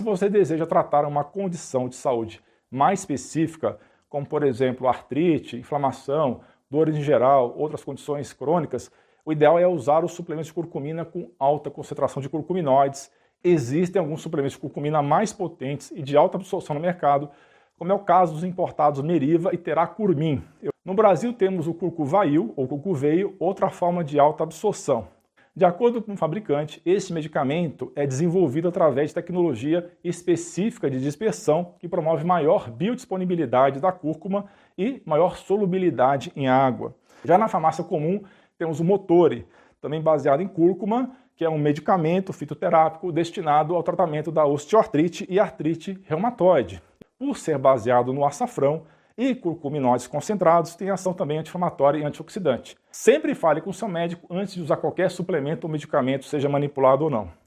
Se você deseja tratar uma condição de saúde mais específica, como por exemplo artrite, inflamação, dores em geral, outras condições crônicas, o ideal é usar os suplementos de curcumina com alta concentração de curcuminoides. Existem alguns suplementos de curcumina mais potentes e de alta absorção no mercado, como é o caso dos importados Meriva e Teracurmin. No Brasil temos o curcuvail ou curcuveio, outra forma de alta absorção. De acordo com o fabricante, esse medicamento é desenvolvido através de tecnologia específica de dispersão que promove maior biodisponibilidade da cúrcuma e maior solubilidade em água. Já na farmácia comum, temos o Motore, também baseado em cúrcuma, que é um medicamento fitoterápico destinado ao tratamento da osteoartrite e artrite reumatoide. Por ser baseado no açafrão, e curcuminóides concentrados têm ação também anti-inflamatória e antioxidante. Sempre fale com seu médico antes de usar qualquer suplemento ou medicamento, seja manipulado ou não.